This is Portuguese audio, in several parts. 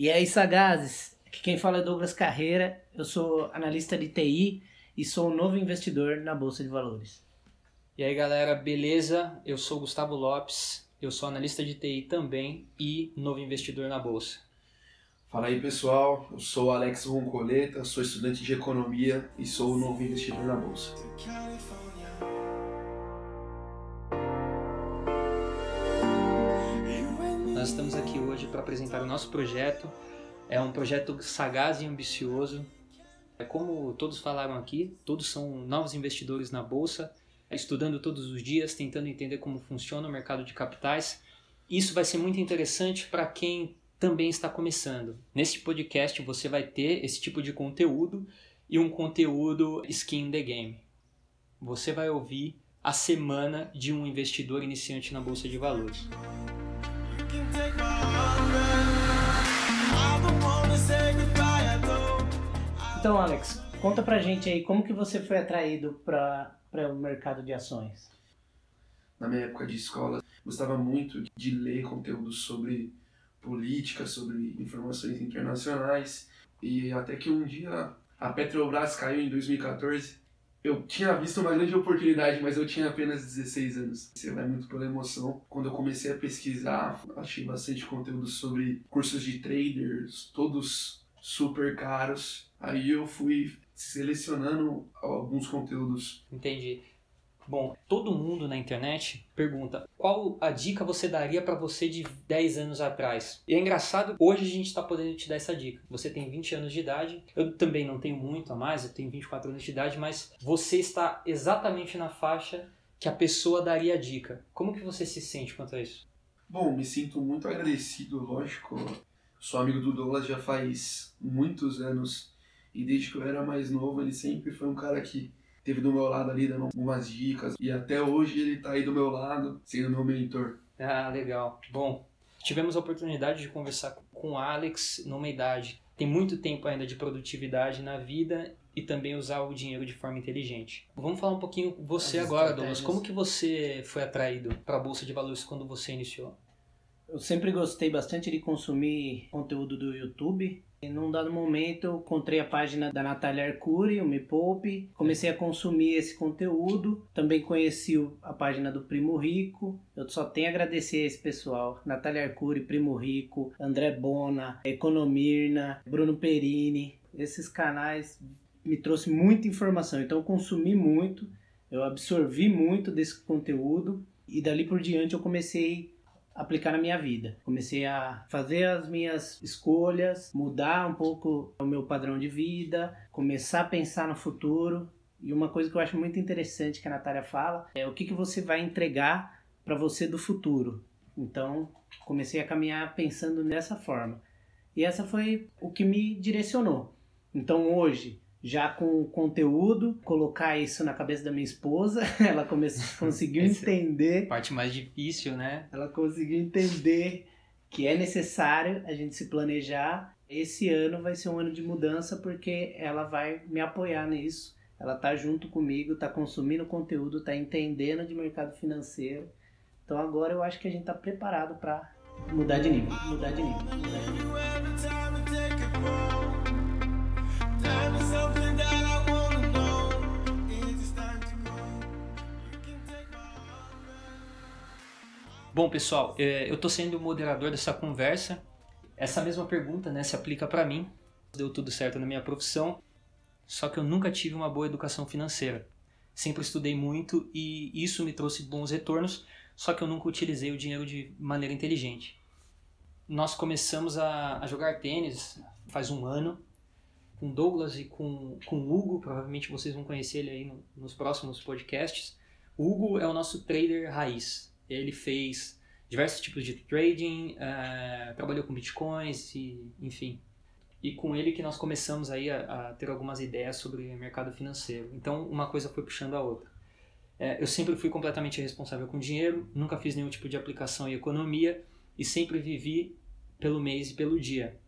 E aí, sagazes, aqui quem fala é Douglas Carreira, eu sou analista de TI e sou um novo investidor na Bolsa de Valores. E aí, galera, beleza? Eu sou Gustavo Lopes, eu sou analista de TI também e novo investidor na Bolsa. Fala aí, pessoal, eu sou Alex Roncoleta, sou estudante de Economia e sou o novo investidor na Bolsa. Nós estamos aqui hoje para apresentar o nosso projeto. É um projeto sagaz e ambicioso. É como todos falaram aqui, todos são novos investidores na bolsa, estudando todos os dias, tentando entender como funciona o mercado de capitais. Isso vai ser muito interessante para quem também está começando. Neste podcast você vai ter esse tipo de conteúdo e um conteúdo skin the game. Você vai ouvir a semana de um investidor iniciante na bolsa de valores. Então, Alex, conta pra gente aí como que você foi atraído para o mercado de ações. Na minha época de escola, gostava muito de ler conteúdo sobre política, sobre informações internacionais. E até que um dia a Petrobras caiu em 2014 eu tinha visto uma grande oportunidade, mas eu tinha apenas 16 anos. Você vai muito pela emoção. Quando eu comecei a pesquisar, achei bastante conteúdo sobre cursos de traders, todos super caros. Aí eu fui selecionando alguns conteúdos. Entendi. Bom, todo mundo na internet pergunta qual a dica você daria para você de 10 anos atrás. E é engraçado, hoje a gente está podendo te dar essa dica. Você tem 20 anos de idade, eu também não tenho muito a mais, eu tenho 24 anos de idade, mas você está exatamente na faixa que a pessoa daria a dica. Como que você se sente quanto a isso? Bom, me sinto muito agradecido, lógico. Sou amigo do Douglas já faz muitos anos e desde que eu era mais novo ele sempre foi um cara que teve do meu lado ali dando umas dicas e até hoje ele tá aí do meu lado, sendo meu mentor. Ah, legal. Bom, tivemos a oportunidade de conversar com o Alex numa idade tem muito tempo ainda de produtividade na vida e também usar o dinheiro de forma inteligente. Vamos falar um pouquinho você As agora, Douglas. Como que você foi atraído para a bolsa de valores quando você iniciou? Eu sempre gostei bastante de consumir conteúdo do YouTube. E num dado momento eu encontrei a página da Natália Arcuri, o Me Poupe, comecei a consumir esse conteúdo, também conheci a página do Primo Rico, eu só tenho a agradecer a esse pessoal, Natália Arcuri, Primo Rico, André Bona, Economirna, Bruno Perini, esses canais me trouxe muita informação, então eu consumi muito, eu absorvi muito desse conteúdo. E dali por diante eu comecei aplicar na minha vida. Comecei a fazer as minhas escolhas, mudar um pouco o meu padrão de vida, começar a pensar no futuro. E uma coisa que eu acho muito interessante que a Natália fala é o que, que você vai entregar para você do futuro. Então, comecei a caminhar pensando dessa forma. E essa foi o que me direcionou. Então, hoje, já com conteúdo, colocar isso na cabeça da minha esposa, ela começou, conseguiu entender. Parte mais difícil, né? Ela conseguiu entender que é necessário a gente se planejar. Esse ano vai ser um ano de mudança porque ela vai me apoiar nisso. Ela tá junto comigo, tá consumindo conteúdo, tá entendendo de mercado financeiro. Então agora eu acho que a gente tá preparado para mudar de nível, mudar de nível, mudar de nível. Bom, pessoal, é, eu estou sendo o moderador dessa conversa. Essa mesma pergunta né, se aplica para mim. Deu tudo certo na minha profissão, só que eu nunca tive uma boa educação financeira. Sempre estudei muito e isso me trouxe bons retornos, só que eu nunca utilizei o dinheiro de maneira inteligente. Nós começamos a, a jogar tênis faz um ano, com Douglas e com, com Hugo, provavelmente vocês vão conhecer ele aí no, nos próximos podcasts. O Hugo é o nosso trader raiz, ele fez diversos tipos de trading, uh, trabalhou com bitcoins e enfim. E com ele que nós começamos aí a, a, ter algumas ideias sobre mercado financeiro. Então uma coisa foi puxando a outra. É, eu sempre fui completamente responsável com dinheiro, nunca fiz nenhum tipo de aplicação em economia e sempre vivi pelo mês e pelo dia.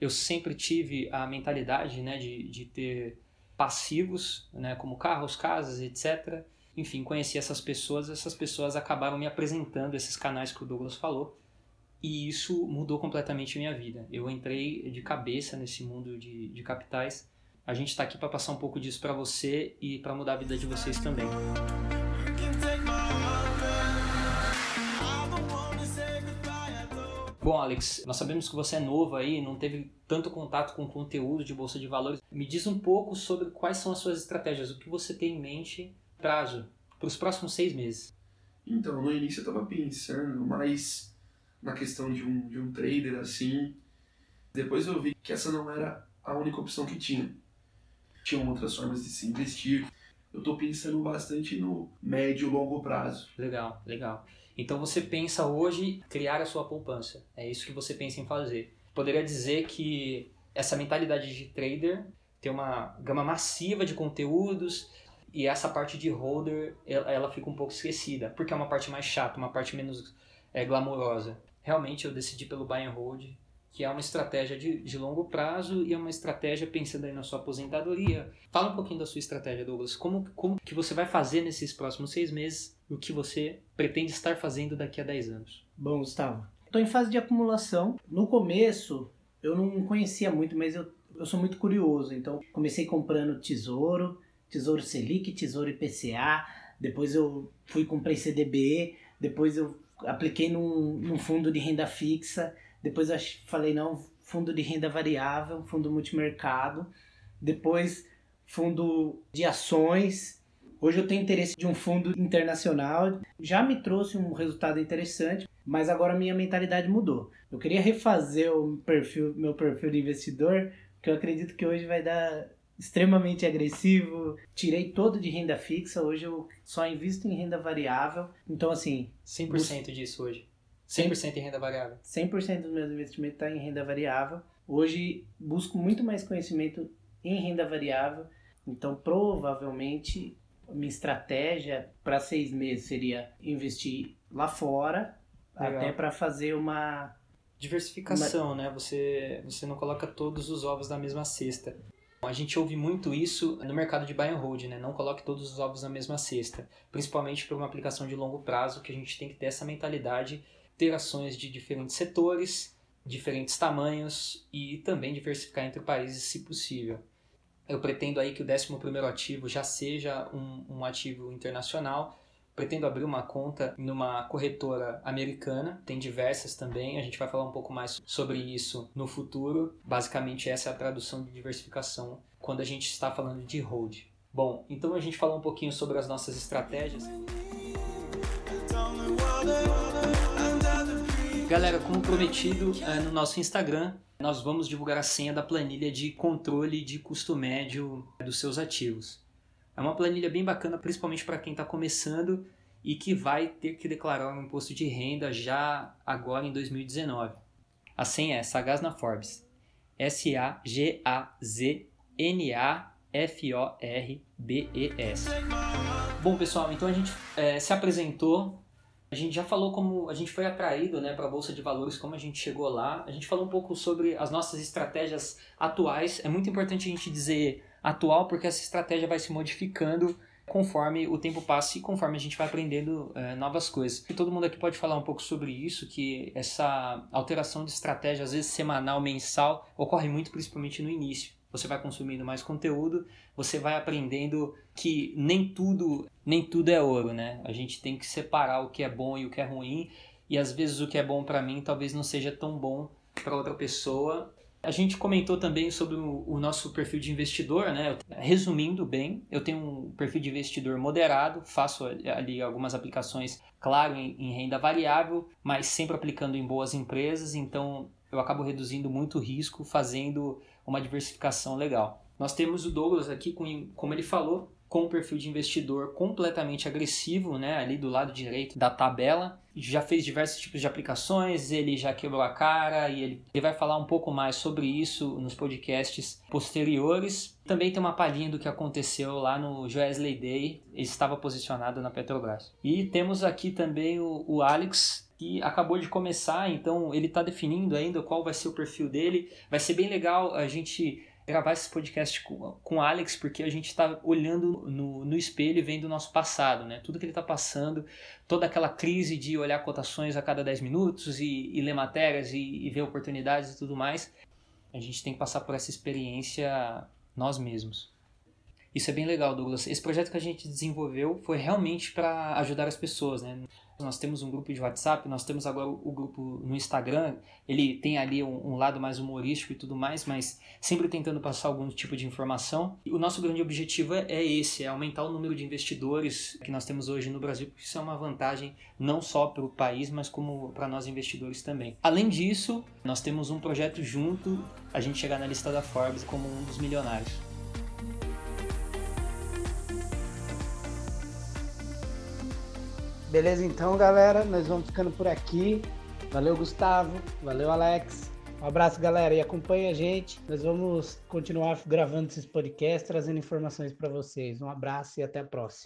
Eu sempre tive a mentalidade né, de, de ter passivos, né, como carros, casas, etc enfim, conheci essas pessoas, essas pessoas acabaram me apresentando esses canais que o Douglas falou. e isso mudou completamente a minha vida. Eu entrei de cabeça nesse mundo de, de capitais. A gente está aqui para passar um pouco disso para você e para mudar a vida de vocês também. Bom, Alex, nós sabemos que você é novo aí, não teve tanto contato com conteúdo de bolsa de valores. Me diz um pouco sobre quais são as suas estratégias, o que você tem em mente prazo para os próximos seis meses. Então, no início eu estava pensando mais na questão de um, de um trader assim. Depois eu vi que essa não era a única opção que tinha. Tinham outras formas de se investir. Eu estou pensando bastante no médio e longo prazo. Legal, legal. Então você pensa hoje criar a sua poupança. É isso que você pensa em fazer. Poderia dizer que essa mentalidade de trader tem uma gama massiva de conteúdos e essa parte de holder ela, fica um pouco esquecida porque é uma parte mais chata, uma parte menos é, glamourosa. Realmente eu decidi pelo buy and hold que é uma estratégia de, de longo prazo e é uma estratégia pensando aí na sua aposentadoria. Fala um pouquinho da sua estratégia, Douglas. Como, como que você vai fazer nesses próximos seis meses o que você pretende estar fazendo daqui a 10 anos? Bom, Gustavo, estou em fase de acumulação. No começo, eu não conhecia muito, mas eu, eu sou muito curioso. Então, comecei comprando tesouro, tesouro Selic, tesouro IPCA. Depois eu fui comprei CDB. Depois eu apliquei num, num fundo de renda fixa depois eu falei, não, fundo de renda variável, fundo multimercado. Depois, fundo de ações. Hoje eu tenho interesse de um fundo internacional. Já me trouxe um resultado interessante, mas agora minha mentalidade mudou. Eu queria refazer o perfil, meu perfil de investidor, que eu acredito que hoje vai dar extremamente agressivo. Tirei todo de renda fixa, hoje eu só invisto em renda variável. Então, assim. 100% disso hoje. 100% em renda variável. 100% dos meus investimentos está em renda variável. Hoje busco muito mais conhecimento em renda variável, então provavelmente minha estratégia para seis meses seria investir lá fora, Legal. até para fazer uma diversificação, uma... né? Você você não coloca todos os ovos na mesma cesta. A gente ouve muito isso no mercado de buy and hold, né? Não coloque todos os ovos na mesma cesta, principalmente para uma aplicação de longo prazo, que a gente tem que ter essa mentalidade ter ações de diferentes setores, diferentes tamanhos e também diversificar entre países se possível. Eu pretendo aí que o 11 ativo já seja um, um ativo internacional. Pretendo abrir uma conta numa corretora americana, tem diversas também, a gente vai falar um pouco mais sobre isso no futuro. Basicamente, essa é a tradução de diversificação quando a gente está falando de hold. Bom, então a gente falou um pouquinho sobre as nossas estratégias. Galera, como prometido é, no nosso Instagram, nós vamos divulgar a senha da planilha de controle de custo médio dos seus ativos. É uma planilha bem bacana, principalmente para quem está começando e que vai ter que declarar um imposto de renda já agora em 2019. A senha é Sagaz na Forbes. S-A-G-A-Z-N-A-F-O-R-B-E-S. Bom, pessoal, então a gente é, se apresentou a gente já falou como a gente foi atraído né, para a Bolsa de Valores, como a gente chegou lá. A gente falou um pouco sobre as nossas estratégias atuais. É muito importante a gente dizer atual, porque essa estratégia vai se modificando conforme o tempo passa e conforme a gente vai aprendendo é, novas coisas. E todo mundo aqui pode falar um pouco sobre isso, que essa alteração de estratégia, às vezes semanal, mensal, ocorre muito principalmente no início você vai consumindo mais conteúdo, você vai aprendendo que nem tudo, nem tudo é ouro, né? A gente tem que separar o que é bom e o que é ruim, e às vezes o que é bom para mim talvez não seja tão bom para outra pessoa. A gente comentou também sobre o, nosso perfil de investidor, né? Resumindo bem, eu tenho um perfil de investidor moderado, faço ali algumas aplicações, claro, em, em renda variável, mas sempre aplicando em boas empresas, então eu acabo reduzindo muito o risco, fazendo uma diversificação legal. Nós temos o Douglas aqui, com, como ele falou, com um perfil de investidor completamente agressivo, né, ali do lado direito da tabela. Já fez diversos tipos de aplicações, ele já quebrou a cara e ele, ele vai falar um pouco mais sobre isso nos podcasts posteriores. Também tem uma palhinha do que aconteceu lá no Joesley Day, ele estava posicionado na Petrobras. E temos aqui também o, o Alex, que acabou de começar, então ele está definindo ainda qual vai ser o perfil dele. Vai ser bem legal a gente gravar esse podcast com, com o Alex, porque a gente está olhando no, no espelho e vendo o nosso passado, né? Tudo que ele está passando, toda aquela crise de olhar cotações a cada 10 minutos e, e ler matérias e, e ver oportunidades e tudo mais. A gente tem que passar por essa experiência nós mesmos. Isso é bem legal, Douglas. Esse projeto que a gente desenvolveu foi realmente para ajudar as pessoas, né? Nós temos um grupo de WhatsApp, nós temos agora o grupo no Instagram. Ele tem ali um, um, lado mais humorístico e tudo mais, mas sempre tentando passar algum tipo de informação. E o nosso grande objetivo é, é esse: é aumentar o número de investidores que nós temos hoje no Brasil, porque isso é uma vantagem não só para o país, mas como para nós investidores também. Além disso, nós temos um projeto junto a gente chegar na lista da Forbes como um dos milionários. Beleza, então, galera, nós vamos ficando por aqui. Valeu, Gustavo. Valeu, Alex. Um abraço, galera, e acompanhe a gente. Nós vamos continuar gravando esses podcasts, trazendo informações para vocês. Um abraço e até a próxima.